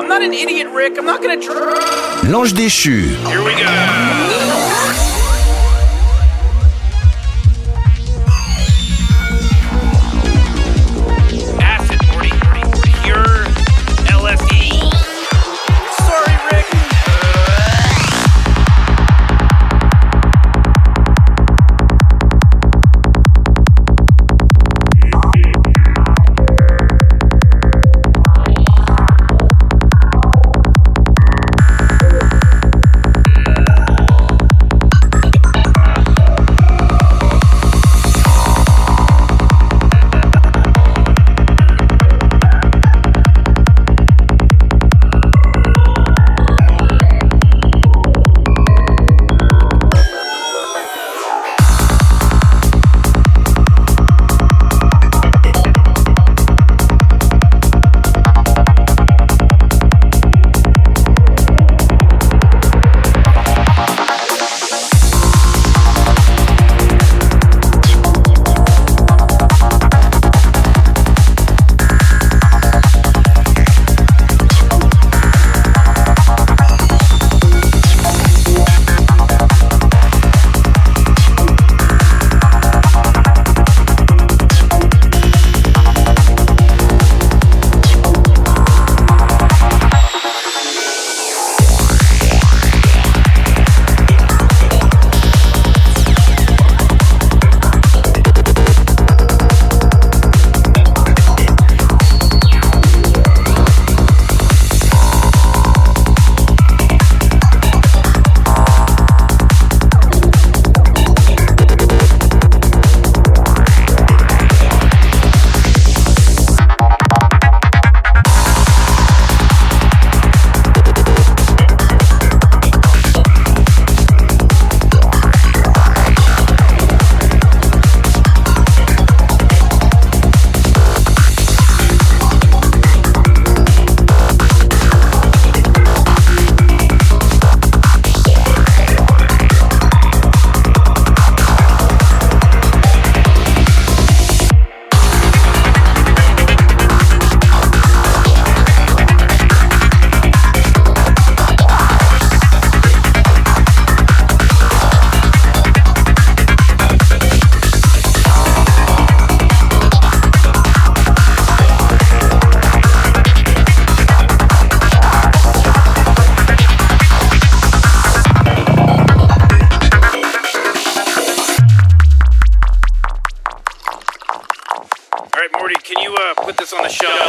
I'm not an idiot, Rick. I'm not gonna. Tr- L'ange déchu. Here we go. On the shelf?